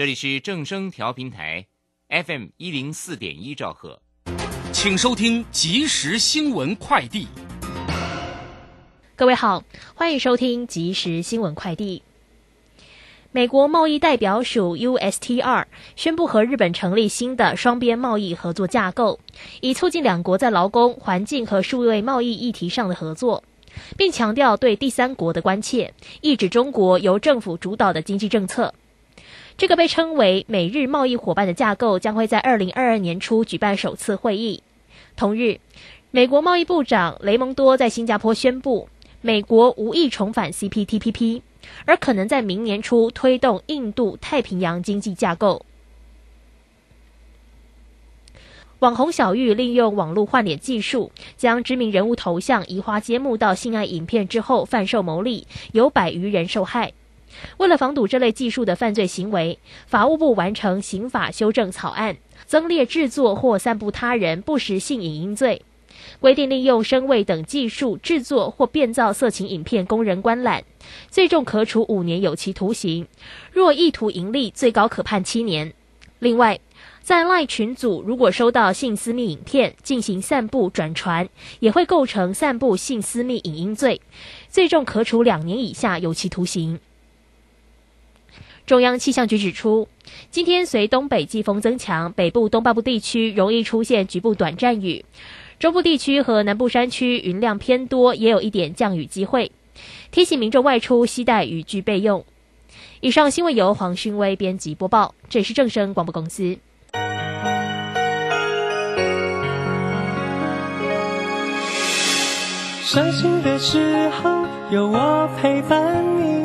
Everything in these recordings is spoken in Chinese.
这里是正声调频台，FM 一零四点一兆赫，请收听即时新闻快递。各位好，欢迎收听即时新闻快递。美国贸易代表署 USTR 宣布和日本成立新的双边贸易合作架构，以促进两国在劳工、环境和数位贸易议题上的合作，并强调对第三国的关切，抑制中国由政府主导的经济政策。这个被称为美日贸易伙伴的架构将会在二零二二年初举办首次会议。同日，美国贸易部长雷蒙多在新加坡宣布，美国无意重返 CPTPP。而可能在明年初推动印度太平洋经济架构。网红小玉利用网络换脸技术，将知名人物头像移花接木到性爱影片之后贩售牟利，有百余人受害。为了防堵这类技术的犯罪行为，法务部完成刑法修正草案，增列制作或散布他人不实性影音罪。规定利用声位等技术制作或变造色情影片供人观览，最重可处五年有期徒刑；若意图盈利，最高可判七年。另外，在赖群组如果收到性私密影片进行散布转传，也会构成散布性私密影音罪，最重可处两年以下有期徒刑。中央气象局指出，今天随东北季风增强，北部东半部地区容易出现局部短暂雨。中部地区和南部山区云量偏多，也有一点降雨机会，提醒民众外出携带雨具备用。以上新闻由黄勋威编辑播报，这是正声广播公司。伤心的时候有我陪伴你，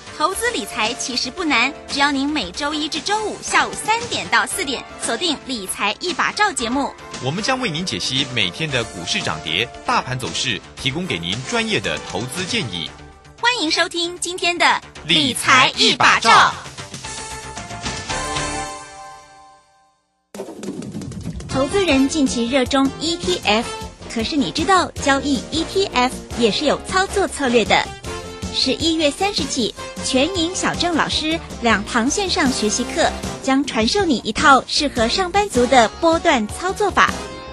投资理财其实不难，只要您每周一至周五下午三点到四点锁定《理财一把照》节目，我们将为您解析每天的股市涨跌、大盘走势，提供给您专业的投资建议。欢迎收听今天的《理财一把照》。投资人近期热衷 ETF，可是你知道交易 ETF 也是有操作策略的。十一月三十起。全银小郑老师两堂线上学习课将传授你一套适合上班族的波段操作法，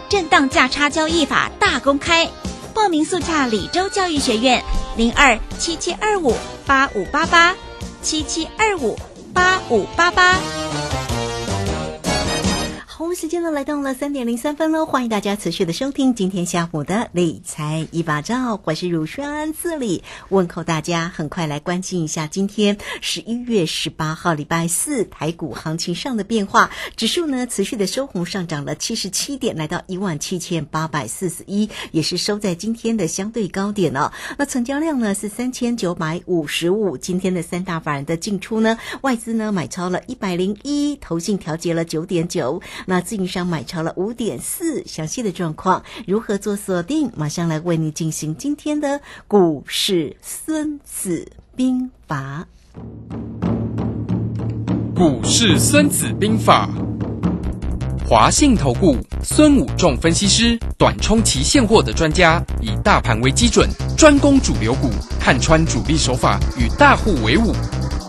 震荡价差交易法大公开。报名速洽李州教育学院零二七七二五八五八八七七二五八五八八。时间呢来到了三点零三分喽，欢迎大家持续的收听今天下午的理财一把照，我是乳酸这里问候大家，很快来关心一下今天十一月十八号礼拜四台股行情上的变化，指数呢持续的收红上涨了七十七点，来到一万七千八百四十一，也是收在今天的相对高点哦。那成交量呢是三千九百五十五，今天的三大法人的进出呢，外资呢买超了一百零一，投信调节了九点九。那自营商买超了五点四，详细的状况如何做锁定？马上来为你进行今天的股市《孙子兵法》。股市《孙子兵法》，华信投顾孙武仲分析师，短冲期现货的专家，以大盘为基准，专攻主流股，看穿主力手法，与大户为伍。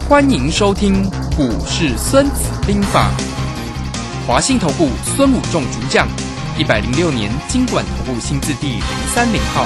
欢迎收听《股市孙子兵法》。华信投顾孙武仲主将，一百零六年经管投顾新字第零三零号。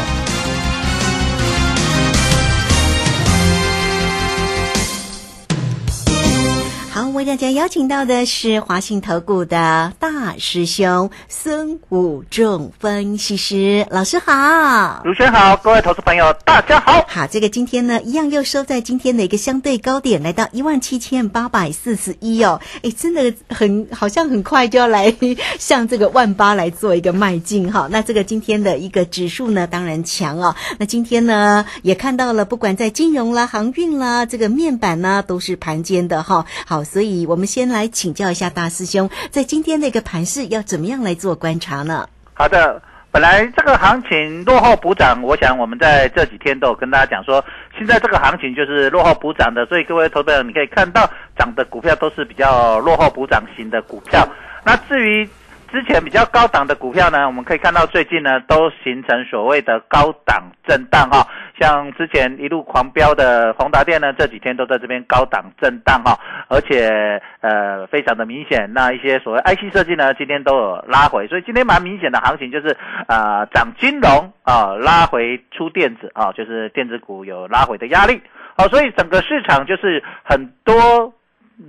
为大家邀请到的是华信投顾的大师兄孙武仲分析师老师好，主持人好，各位投资朋友大家好。好，这个今天呢，一样又收在今天的一个相对高点，来到一万七千八百四十一哦，哎，真的很好像很快就要来向这个万八来做一个迈进哈。那这个今天的一个指数呢，当然强哦。那今天呢，也看到了，不管在金融啦、航运啦，这个面板呢，都是盘间的哈。好。所以我们先来请教一下大师兄，在今天那个盘势要怎么样来做观察呢？好的，本来这个行情落后补涨，我想我们在这几天都有跟大家讲说，现在这个行情就是落后补涨的，所以各位投资者你可以看到涨的股票都是比较落后补涨型的股票。那至于之前比较高档的股票呢，我们可以看到最近呢都形成所谓的高档震荡哈，像之前一路狂飙的宏达电呢，这几天都在这边高档震荡哈，而且呃非常的明显。那一些所谓 IC 设计呢，今天都有拉回，所以今天蛮明显的行情就是啊涨金融啊，拉回出电子啊，就是电子股有拉回的压力。好，所以整个市场就是很多。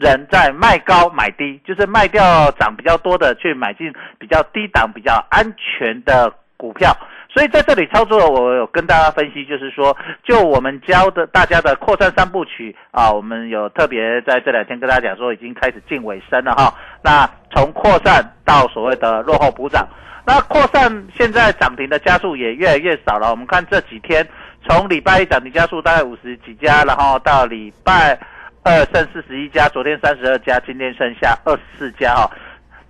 人在卖高买低，就是卖掉涨比较多的，去买进比较低档、比较安全的股票。所以在这里操作，我有跟大家分析，就是说，就我们教的大家的扩散三部曲啊，我们有特别在这两天跟大家讲说，已经开始近尾声了哈。那从扩散到所谓的落后补涨，那扩散现在涨停的加速也越来越少了。我们看这几天，从礼拜一涨停加速大概五十几家，然后到礼拜。二剩四十一家，昨天三十二家，今天剩下二十四家哈。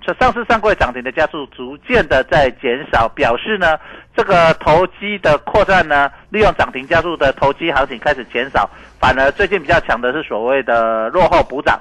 这上市上柜涨停的家数逐渐的在减少，表示呢，这个投机的扩散呢，利用涨停加速的投机行情开始减少，反而最近比较强的是所谓的落后补涨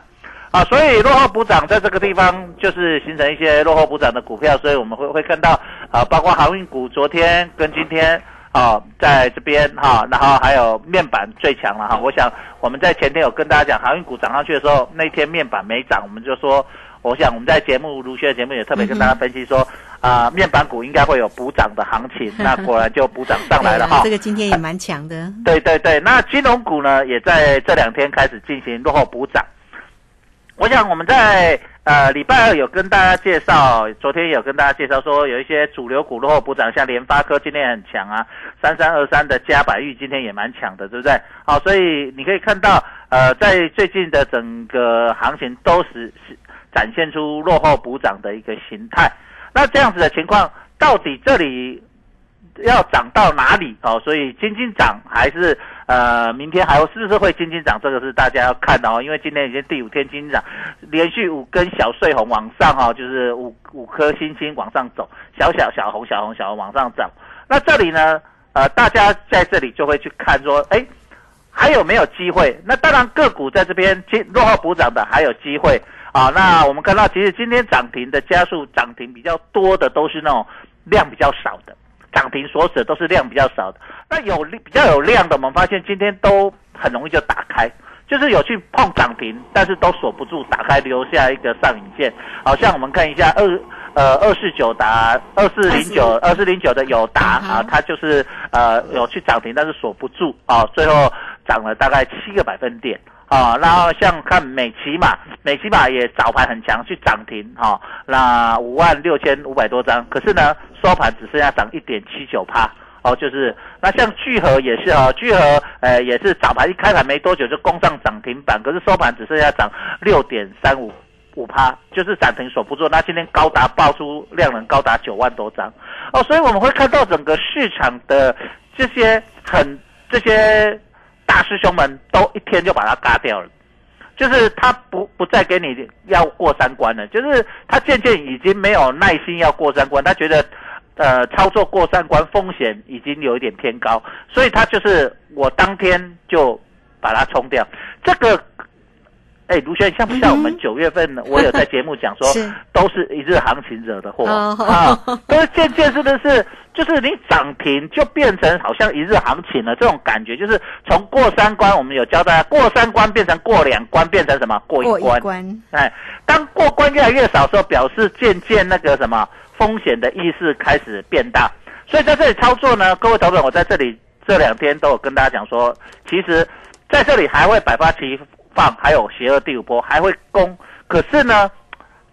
啊，所以落后补涨在这个地方就是形成一些落后补涨的股票，所以我们会会看到啊，包括航运股昨天跟今天。啊，在这边哈，然后还有面板最强了哈。我想我们在前天有跟大家讲，航运股涨上去的时候，那天面板没涨，我们就说，我想我们在节目如轩的节目也特别跟大家分析说，啊，面板股应该会有补涨的行情，那果然就补涨上来了哈。这个今天也蛮强的。对对对，那金融股呢，也在这两天开始进行落后补涨。我想我们在。呃，礼拜二有跟大家介绍，昨天有跟大家介绍说，有一些主流股落后补涨，像联发科今天很强啊，三三二三的嘉百玉今天也蛮强的，对不对？好，所以你可以看到，呃，在最近的整个行情都是是展现出落后补涨的一个形态。那这样子的情况，到底这里要涨到哪里？哦，所以今天涨还是？呃，明天还有是不是会金金涨？这个是大家要看的哦，因为今天已经第五天金金涨，连续五根小碎红往上哈，就是五五颗星星往上走，小小小红小红小红往上涨。那这里呢，呃，大家在这里就会去看说，哎，还有没有机会？那当然个股在这边今落后补涨的还有机会啊。那我们看到其实今天涨停的加速涨停比较多的都是那种量比较少的。涨停锁死都是量比较少的，那有比较有量的，我们发现今天都很容易就打开，就是有去碰涨停，但是都锁不住，打开留下一个上影线。好像我们看一下二呃二四九达二四零九二四零九。的友达啊，它就是呃有去涨停，但是锁不住。啊，最后涨了大概七个百分点。啊，然后像看美骑马，美骑马也早盘很强，去涨停哈，那五万六千五百多张，可是呢收盘只剩下涨一点七九趴，哦，就是那像聚合也是哦，聚合呃也是早盘一开盘没多久就攻上涨停板，可是收盘只剩下涨六点三五五趴，就是涨停锁不住，那今天高达爆出量能高达九万多张，哦，所以我们会看到整个市场的这些很这些。大师兄们都一天就把它嘎掉了，就是他不不再给你要过三关了，就是他渐渐已经没有耐心要过三关，他觉得，呃，操作过三关风险已经有一点偏高，所以他就是我当天就把它冲掉。这个，哎，卢轩像不像我们九月份我有在节目讲说，都是一日行情惹的祸。啊，都是渐渐是不是？就是你涨停就变成好像一日行情了，这种感觉就是从过三关，我们有教大家过三关变成过两关，变成什么？过一关？哎，当过关越来越少时候，表示渐渐那个什么风险的意识开始变大。所以在这里操作呢，各位投资者，我在这里这两天都有跟大家讲说，其实在这里还会百花齐放，还有邪恶第五波还会攻，可是呢。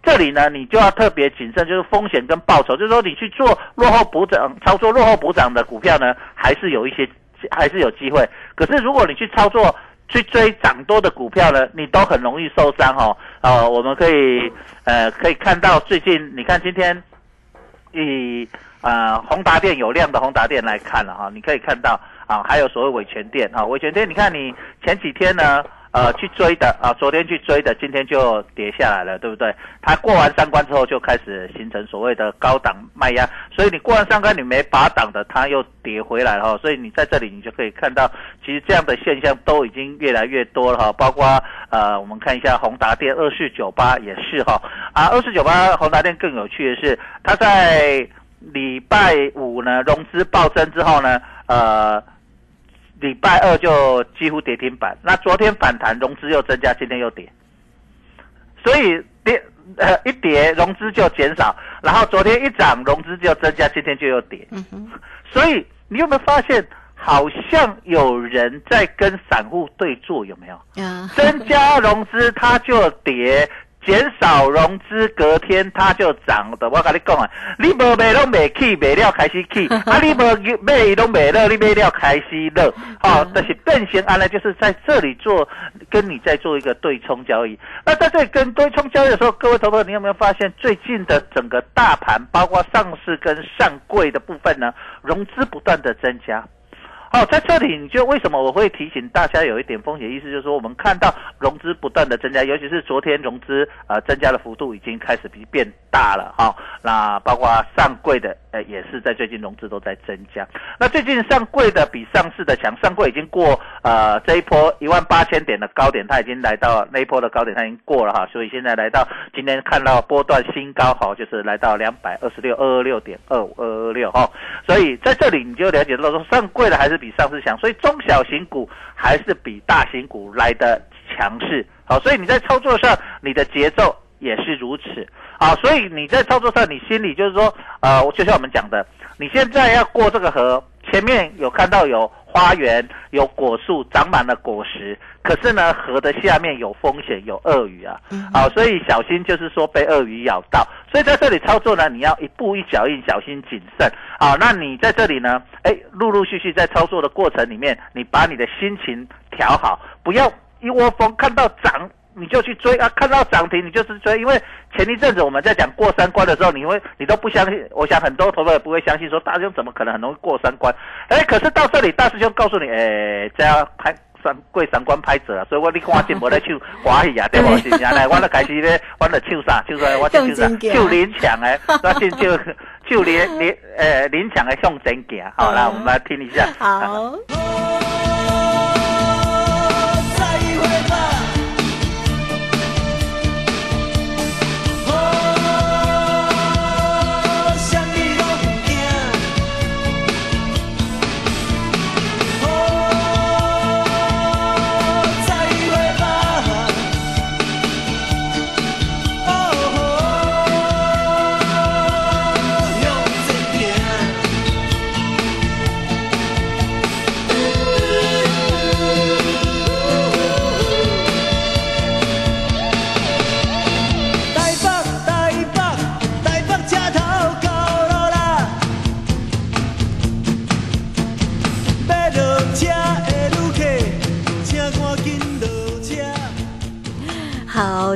这里呢，你就要特别谨慎，就是风险跟报酬，就是说你去做落后补涨、操作落后补涨的股票呢，还是有一些，还是有机会。可是如果你去操作去追涨多的股票呢，你都很容易受伤哦。呃，我们可以呃可以看到最近，你看今天以呃宏达电有量的宏达电来看了哈，你可以看到啊，还有所谓伟权电啊，伟权电，你看你前几天呢。呃去追的啊，昨天去追的，今天就跌下来了，对不对？它过完三关之后就开始形成所谓的高档卖压，所以你过完三关你没拔档的，它又跌回来了哈，所以你在这里你就可以看到，其实这样的现象都已经越来越多了哈，包括呃我们看一下宏达电二四九八也是哈啊二四九八宏达电更有趣的是，它在礼拜五呢融资暴增之后呢，呃。礼拜二就几乎跌停板，那昨天反弹融资又增加，今天又跌，所以跌呃一跌融资就减少，然后昨天一涨融资就增加，今天就又跌，所以你有没有发现，好像有人在跟散户对坐，有没有？增加融资它就跌。减少融资，隔天它就涨的。我跟你讲啊，你无卖拢卖起，卖了开始起，啊，你无卖都卖了，你卖了开始了。好，但是变形安呢，就是在这里做，跟你在做一个对冲交易。那在这里跟对冲交易的时候，各位投资者，你有没有发现最近的整个大盘，包括上市跟上柜的部分呢，融资不断的增加。好，在这里你就为什么我会提醒大家有一点风险意思，就是说我们看到融资不断的增加，尤其是昨天融资呃增加的幅度已经开始比变大了哈。那包括上柜的呃也是在最近融资都在增加。那最近上柜的比上市的强，上柜已经过呃这一波一万八千点的高点，它已经来到那一波的高点，它已经过了哈。所以现在来到今天看到波段新高哈，就是来到两百二十六二二六点二五二二六哈。所以在这里你就了解到说上柜的还是。比上市强，所以中小型股还是比大型股来的强势。好，所以你在操作上，你的节奏也是如此。好，所以你在操作上，你心里就是说，呃，就像我们讲的，你现在要过这个河，前面有看到有花园、有果树，长满了果实。可是呢，河的下面有风险，有鳄鱼啊，好，所以小心，就是说被鳄鱼咬到。所以在这里操作呢，你要一步一脚印，小心谨慎。好，那你在这里呢，哎，陆陆续续在操作的过程里面，你把你的心情调好，不要一窝蜂看到涨你就去追啊，看到涨停你就是追。因为前一阵子我们在讲过三关的时候，你会你都不相信，我想很多投资也不会相信，说大师兄怎么可能很容易过三关？哎，可是到这里大师兄告诉你，哎，这样拍。三过三关拍者啊，所以我你看见无咧唱华语啊，对无？是啊，来，我咧开始咧，我咧唱啥？唱啥？我唱啥？唱林强诶，我唱唱唱林林诶林强诶向前行。好，啦我们来听一下。好。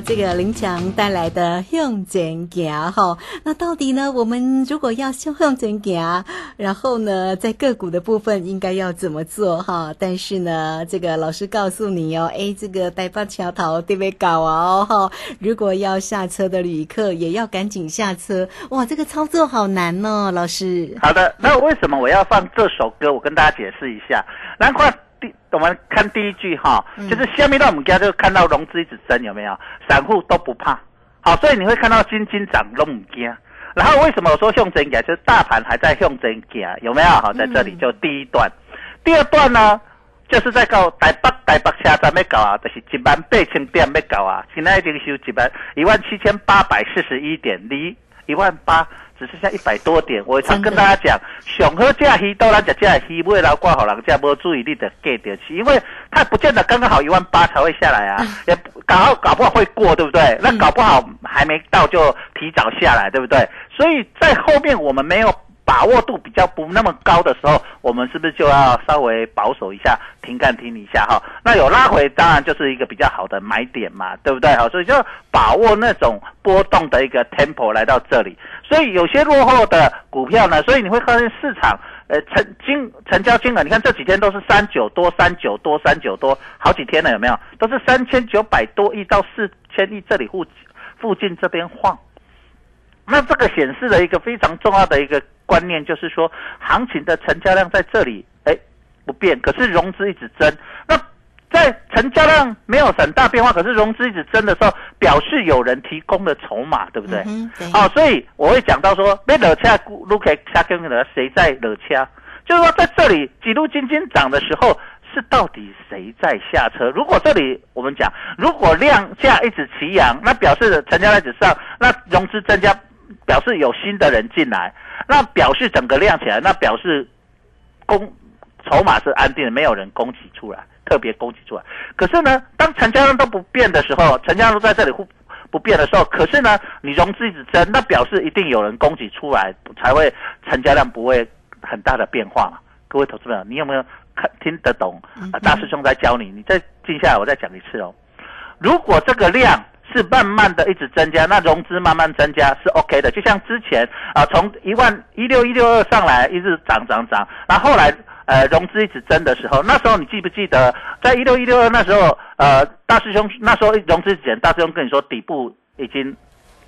这个林强带来的向前行哈，那到底呢？我们如果要向前行，然后呢，在个股的部分应该要怎么做哈？但是呢，这个老师告诉你哦，哎，这个台北桥头对不对搞哦哈，如果要下车的旅客也要赶紧下车，哇，这个操作好难哦，老师。好的，那为什么我要放这首歌？我跟大家解释一下，难怪。我们看第一句哈，就是下面到我们家就看到融资一直增，有没有？散户都不怕，好，所以你会看到金金涨都唔惊。然后为什么我说向真假？就是大盘还在向真假，有没有？好，在这里就第一段，第二段呢，就是在告台北台北车站要搞啊，就是一万八千点要搞啊，现在已经收一万一万七千八百四十一点，离一万八。只剩下一百多点，我常跟大家讲，想喝价鱼都来讲价鱼买了挂好人家无注意力的 get 掉去，因为它不见得刚刚好一万八才会下来啊，也搞搞不好会过，对不对？那搞不好还没到就提早下来，对不对？所以在后面我们没有。把握度比较不那么高的时候，我们是不是就要稍微保守一下，停看停一下哈？那有拉回，当然就是一个比较好的买点嘛，对不对？好，所以就把握那种波动的一个 tempo 来到这里。所以有些落后的股票呢，所以你会发现市场呃成金成交金额，你看这几天都是三九多、三九多、三九多，好几天了有没有？都是三千九百多亿到四千亿这里附附近这边晃。那这个显示了一个非常重要的一个观念，就是说行情的成交量在这里哎不变，可是融资一直增。那在成交量没有很大变化，可是融资一直增的时候，表示有人提供了筹码，对不对？嗯，对，好、所以我会讲到说，被惹掐路可以掐跟的谁在惹掐？就是说在这里几路金金涨的时候，是到底谁在下车？如果这里我们讲，如果量价一直齐扬，那表示成交量一直上，那融资增加，表示有新的人进来，那表示整个量起来，那表示供筹码是安定的，没有人供给出来，特别供给出来。可是呢，当成交量都不变的时候，成交量都在这里不不变的时候，可是呢，你融资一直增，那表示一定有人供给出来，才会成交量不会很大的变化嘛。各位投资朋友，你有没有看听得懂？大师兄在教你，你再静下来，我再讲一次哦。如果这个量是慢慢的一直增加，那融资慢慢增加是 OK 的。就像之前啊，从一万一六一六二上来，一直涨涨涨，那后来呃融资一直增的时候，那时候你记不记得，在一六一六二那时候，呃，大师兄那时候融资之前，大师兄跟你说底部已经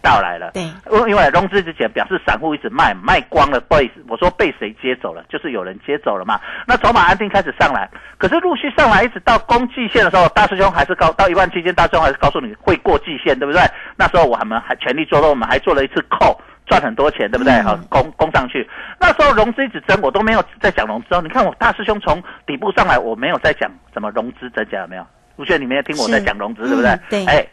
到来了。对，因因为融资之前表示散户一直卖，卖光了，被我说被谁接走了？就是有人接走了嘛。那筹码安定开始上来，可是陆续上来，一直到攻季线的时候，大师兄还是告到一万期间，大师兄还是告诉你会过季线，对不对？那时候我们还全力做多，我们还做了一次扣，赚很多钱，对不对？好、攻攻上去。那时候融资一直增，我都没有在讲融资哦。你看我大师兄从底部上来，我没有在讲什么融资增加，有没有？卢轩，你没有听我在讲融资，对不对？嗯对哎，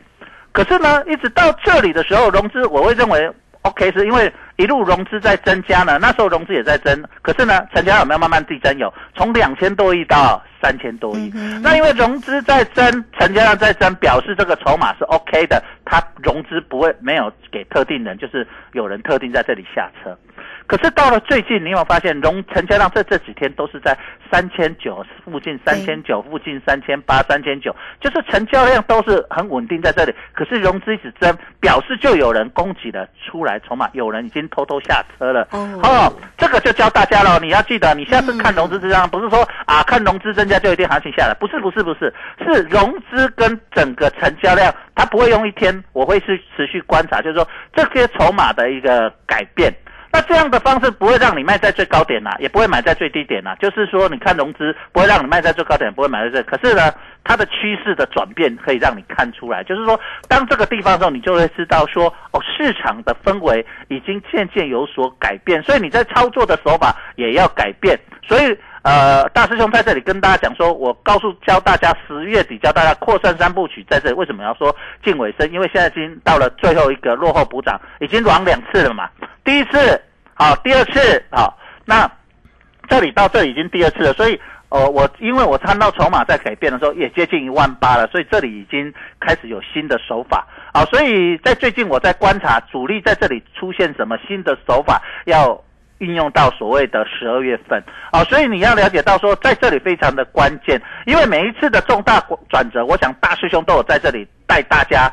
可是呢，一直到这里的时候，融资我会认为 OK，是因为一路融资在增加呢，那时候融资也在增，可是呢，成交量有没有慢慢递增？有，从两千多亿到三千多亿。那因为融资在增，成交量在增，表示这个筹码是 OK 的，它融资不会没有给特定人，就是有人特定在这里下车。可是到了最近，你有发现融成交量在这几天都是在三千九附近，三千九附近，三千八、三千九，就是成交量都是很稳定在这里。可是融资一直增，表示就有人供给了出来筹码，有人已经偷偷下车了。哦这个就教大家了，你要记得，你下次看融资增加，不是说啊看融资增加就一定行情下来，不是不是不是，是融资跟整个成交量，它不会用一天，我会是持续观察，就是说这些筹码的一个改变。那这样的方式不会让你卖在最高点呐、也不会买在最低点呐、就是说，你看融资不会让你卖在最高点，不会买在这。可是呢，它的趋势的转变可以让你看出来，就是说，当这个地方的时候，你就会知道说，哦，市场的氛围已经渐渐有所改变，所以你在操作的手法也要改变。所以，呃，大师兄在这里跟大家讲说，我告诉教大家十月底教大家扩散三部曲，在这里为什么要说近尾声？因为现在已经到了最后一个落后补涨，已经软两次了嘛。第一次好，第二次好，那这里到这已经第二次了，所以呃，我因为我看到筹码在改变的时候，也接近一万八了，所以这里已经开始有新的手法啊，所以在最近我在观察主力在这里出现什么新的手法要。运用到所谓的十二月份。啊，所以你要了解到说，在这里非常的关键，因为每一次的重大转折，我想大师兄都有在这里带大家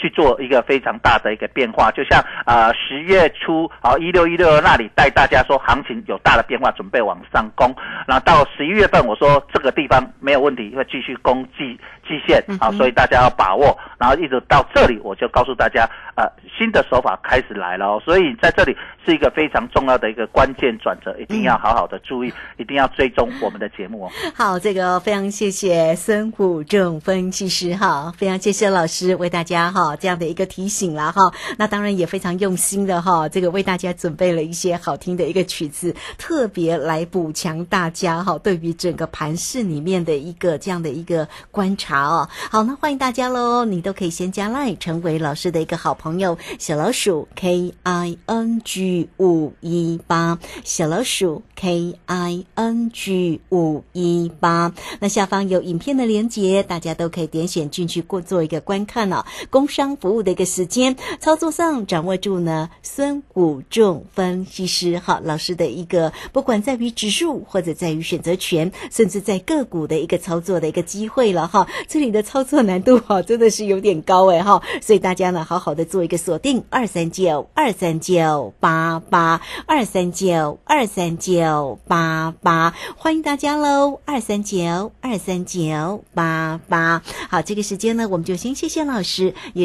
去做一个非常大的一个变化，就像啊十月初啊一六一六那里带大家说行情有大的变化，准备往上攻，然后到十一月份我说这个地方没有问题，会继续攻季季线啊，所以大家要把握，然后一直到这里我就告诉大家呃新的手法开始来了、哦，所以在这里是一个非常重要的一个关键转折，一定要好好的注意，一定要追踪我们的节目哦。好，这个非常谢谢孙虎正分析师哈，非常谢谢老师为大家哈这样的一个提醒啦哈。那当然也非常用心的哈，这个为大家准备了一些好听的一个曲子，特别来补强大家哈对于整个盘市里面的一个这样的一个观察哦。好，那欢迎大家喽，你都可以先加 line 成为老师的一个好朋友，小老鼠 K I N G 五一八，小老鼠 K I N G 五一八。那下方有影片的连接，大家都可以点选进去过做一个观看哦。工商。商服务的一个时间，操作上掌握住呢孙武仲分析师哈老师的一个，不管在于指数或者在于选择权，甚至在个股的一个操作的一个机会了哈。这里的操作难度哈真的是有点高哎哈，所以大家呢好好的做一个锁定二三九二三九八八二三九二三九八八，欢迎大家喽，二三九二三九八八。好，这个时间呢，我们就先谢谢老师，也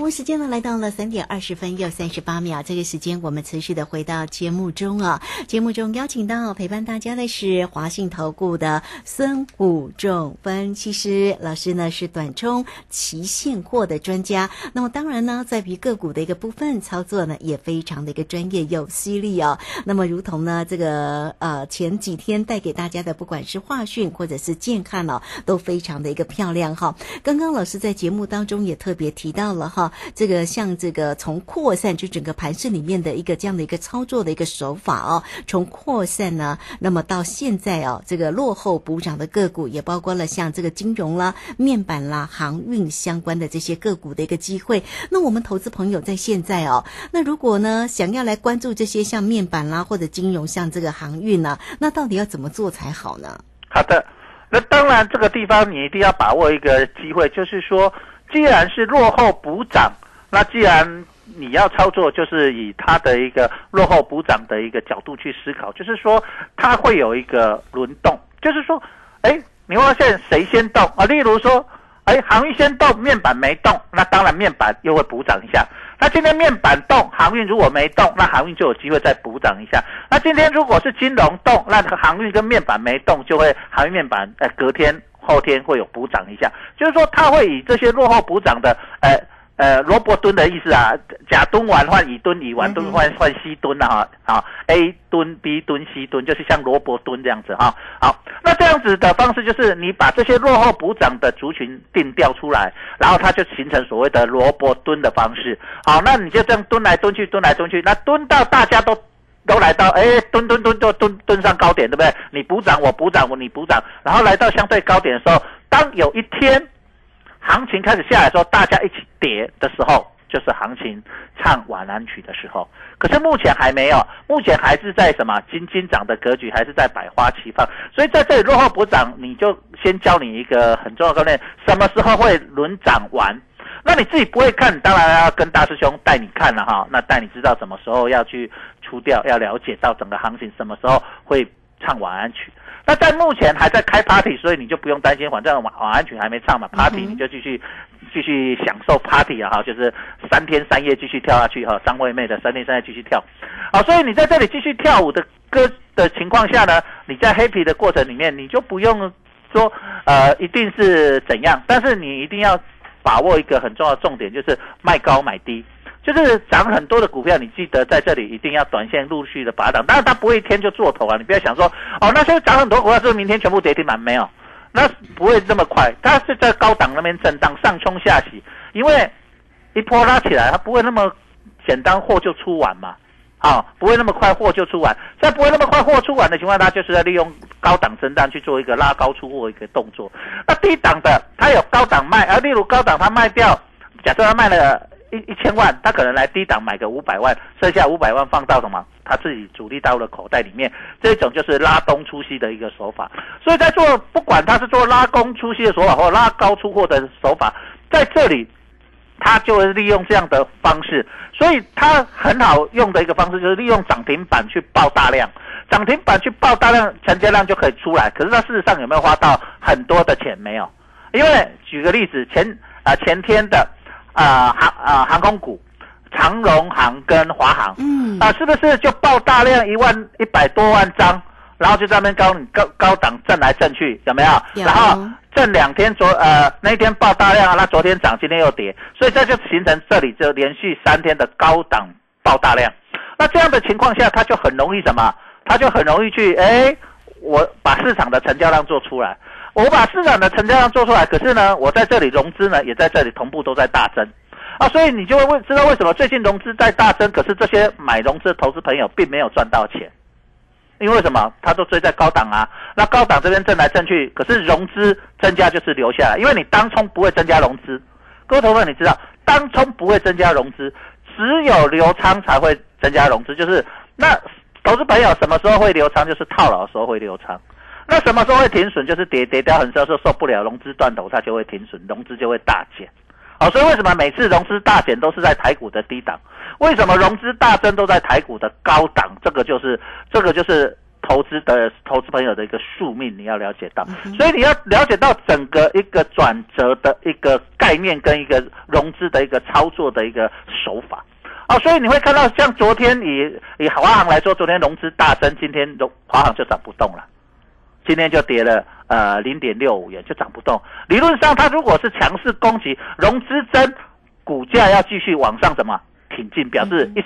时间呢来到了三点二十分又三十八秒。这个时间我们持续的回到节目中啊。节目中邀请到陪伴大家的是华信投顾的孙武仲分析师老师呢，是短冲期现货的专家。那么当然呢，在于个股的一个部分操作呢，也非常的一个专业又犀利哦。那么如同呢这个呃前几天带给大家的，不管是化讯或者是健康哦，都非常的一个漂亮哈。刚刚老师在节目当中也特别提到了哈。这个像这个从扩散就整个盘市里面的一个这样的一个操作的一个手法哦，从扩散呢，那么到现在哦，这个落后补涨的个股也包括了像这个金融啦、面板啦、航运相关的这些个股的一个机会。那我们投资朋友在现在哦，那如果呢想要来关注这些像面板啦或者金融像这个航运呢，那到底要怎么做才好呢？好的，那当然这个地方你一定要把握一个机会，就是说。既然是落后补涨，那既然你要操作，就是以它的一个落后补涨的一个角度去思考，就是说它会有一个轮动，就是说，哎，你会发现谁先动啊？例如说，哎，航运先动，面板没动，那当然面板又会补涨一下。那今天面板动，航运如果没动，那航运就有机会再补涨一下。那今天如果是金融动，那航运跟面板没动，就会航运面板，哎，隔天。后天会有补涨一下，就是说它会以这些落后补涨的，呃呃萝卜蹲的意思啊，甲蹲完换乙蹲，乙完蹲换换西蹲了哈，好 A 蹲 B 蹲 C 蹲，就是像萝卜蹲这样子哈，好，那这样子的方式就是你把这些落后补涨的族群定调出来，然后它就形成所谓的萝卜蹲的方式，好，那你就这样蹲来蹲去，蹲来蹲去，那蹲到大家都。都来到，哎，蹲蹲蹲就蹲蹲上高点，对不对？你补涨，我补涨，我你补涨，然后来到相对高点的时候，当有一天行情开始下来的时候，大家一起跌的时候，就是行情唱晚安曲的时候。可是目前还没有，目前还是在什么金金涨的格局，还是在百花齐放。所以在这里落后补涨，你就先教你一个很重要的概念：什么时候会轮涨完？那你自己不会看，当然要跟大师兄带你看了哈。那带你知道什么时候要去出掉，要了解到整个行情什么时候会唱晚安曲。那在目前还在开 party，所以你就不用担心，反正晚晚安曲还没唱嘛，party 你就继续继续享受 party 啊哈，就是三天三夜继续跳下去哈，张惠妹的三天三夜继续跳。好，所以你在这里继续跳舞的歌的情况下呢，你在 happy 的过程里面，你就不用说呃一定是怎样，但是你一定要。把握一个很重要的重点，就是卖高买低，就是涨很多的股票，你记得在这里一定要短线陆续的拔档，当然它不会一天就做头啊，你不要想说哦，那现在涨很多股票，是不是明天全部跌停板？没有，那不会这么快，它是在高档那边震荡，上冲下洗，因为一波拉起来，它不会那么简单货就出完嘛。啊，不会那么快货就出完，在不会那么快货出完的情况下，就是在利用高档震荡去做一个拉高出货一个动作。那低档的，它有高档卖，而例如高档它卖掉，假设它卖了一一千万，它可能来低档买个五百万，剩下五百万放到什么？他自己主力到了口袋里面，这种就是拉东出西的一个手法。所以在做，不管他是做拉弓出西的手法，或拉高出货的手法，在这里。他就会利用这样的方式，所以他很好用的一个方式就是利用涨停板去爆大量，涨停板去爆大量，成交量就可以出来。可是他事实上有没有花到很多的钱？没有，因为举个例子，前啊前天的啊航啊航空股，长荣航跟华航，嗯啊，是不是就爆大量一万一百多万张，然后就在那边高高高档震来震去，有没有？有然后震两天昨呃那一天爆大量啊，那昨天涨，今天又跌，所以这就形成这里就连续三天的高档爆大量。那这样的情况下，它就很容易什么？它就很容易去哎，我把市场的成交量做出来，我把市场的成交量做出来，可是呢，我在这里融资呢也在这里同步都在大增。啊，所以你就会问，知道为什么最近融资在大增，可是这些买融资的投资朋友并没有赚到钱，因为什么？他都追在高档啊，那高档这边震来震去，可是融资增加就是留下来，因为你当冲不会增加融资。各位投资，你知道当冲不会增加融资，只有流仓才会增加融资，就是那投资朋友什么时候会流仓？就是套牢的时候会流仓。那什么时候会停损？就是跌跌掉很深时候受不了融资断头，它就会停损，融资就会大减。好、所以为什么每次融资大减都是在台股的低档？为什么融资大增都在台股的高档？这个就是这个就是投资的投资朋友的一个宿命，你要了解到。所以你要了解到整个一个转折的一个概念跟一个融资的一个操作的一个手法。哦，所以你会看到，像昨天以以华航来说，昨天融资大增，今天融华航就涨不动了。今天就跌了呃零点六五元，就涨不动。理论上，它如果是强势攻击，融资增，股价要继续往上什么挺进，表示一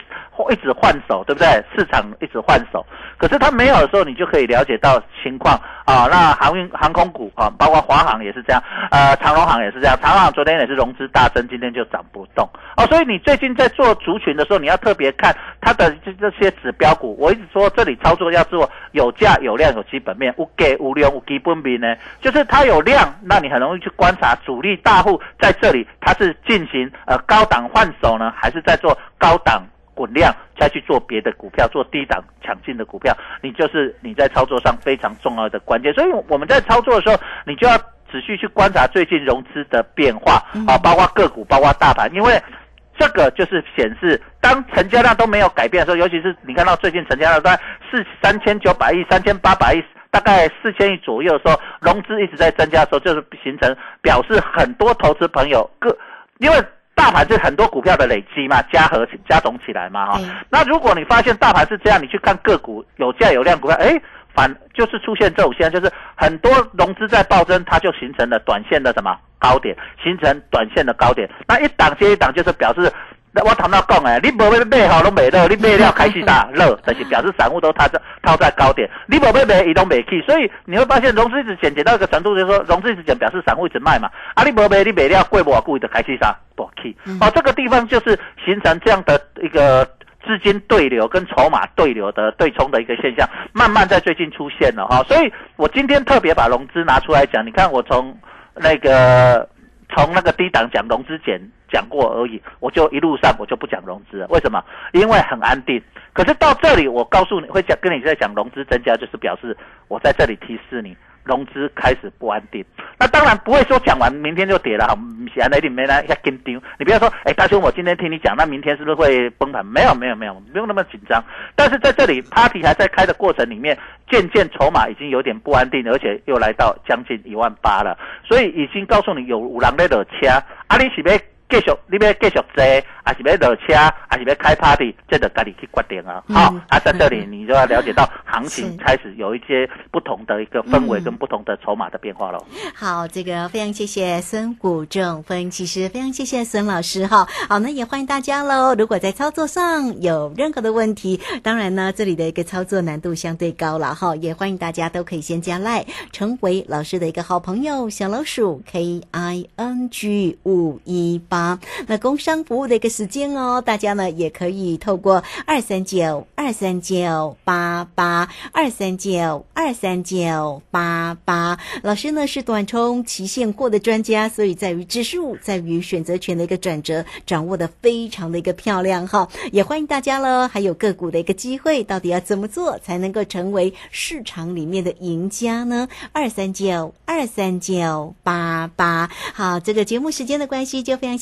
一直换手，对不对？市场一直换手，可是它没有的时候，你就可以了解到情况啊。那航运航空股啊，包括华航也是这样，呃，长荣航也是这样。长荣航昨天也是融资大增，今天就涨不动哦。所以你最近在做族群的时候，你要特别看它的这这些指标股。我一直说这里操作要做有价有量有基本面，无给无量无基本面呢，就是它有量，那你很容易去观察主力大户在这里它是进行呃高档换手呢，还是在做高档滚量再去做别的股票，做低档抢进的股票，你就是你在操作上非常重要的关键。所以我们在操作的时候，你就要仔细去观察最近融资的变化啊，包括个股，包括大盘，因为。这个就是显示，当成交量都没有改变的时候，尤其是你看到最近成交量在四三千九百亿、三千八百亿，大概四千亿左右的时候，融资一直在增加的时候，就是形成表示很多投资朋友各，因为大盘是很多股票的累积嘛，加和加总起来嘛哈、对那如果你发现大盘是这样，你去看个股有价有量股票，哎，反就是出现这种现象，就是很多融资在暴增，它就形成了短线的什么高点，形成短线的高点。那一档接一档，就是表示。那我谈到讲哎，你无要买吼拢买了，你买了开始打 落，但是表示散户都套在套在高点，你无要买，伊都买去，所以你会发现融资一直减减到一个程度，就是说融资一直减，表示散户一直卖嘛。啊，你无买，你买了贵不贵的开始杀不去。哦，这个地方就是形成这样的一个资金对流跟筹码对流的对冲的一个现象，慢慢在最近出现了哈、所以我今天特别把融资拿出来讲，你看我从那个从那个低档讲融资减讲过而已，我就一路上我就不讲融资了，为什么？因为很安定。可是到这里，我告诉你会讲跟你在讲融资增加，就是表示我在这里提示你。融资开始不安定，那当然不会说讲完明天就跌了哈，显然你没来要跟丢。你不要说，哎，大兄，我今天听你讲，那明天是不是会崩盘？没有，没有，没有，不用那么紧张。但是在这里，party 还在开的过程里面，渐渐筹码已经有点不安定，而且又来到将近一万八了，所以已经告诉你有五郎在落车，啊，里是要继续，你要继续坐，还是要落车，还是要开 party，这得家己去决定啊。好、啊，在这里你就要了解到行情开始有一些不同的一个氛围跟不同的筹码的变化喽。好，这个非常谢谢孙谷正分析师，非常谢谢孙老师哈。好，那也欢迎大家喽。如果在操作上有任何的问题，当然呢，这里的一个操作难度相对高了哈，也欢迎大家都可以先加赖，成为老师的一个好朋友，小老鼠 K I N G 五一八。那工商服务的一个时间哦，大家呢也可以透过二三九二三九八八二三九二三九八八。老师呢是短冲期现货的专家，所以在于指数，在于选择权的一个转折，掌握的非常的一个漂亮哈。也欢迎大家了，还有个股的一个机会，到底要怎么做才能够成为市场里面的赢家呢？二三九二三九八八。好，这个节目时间的关系，就非常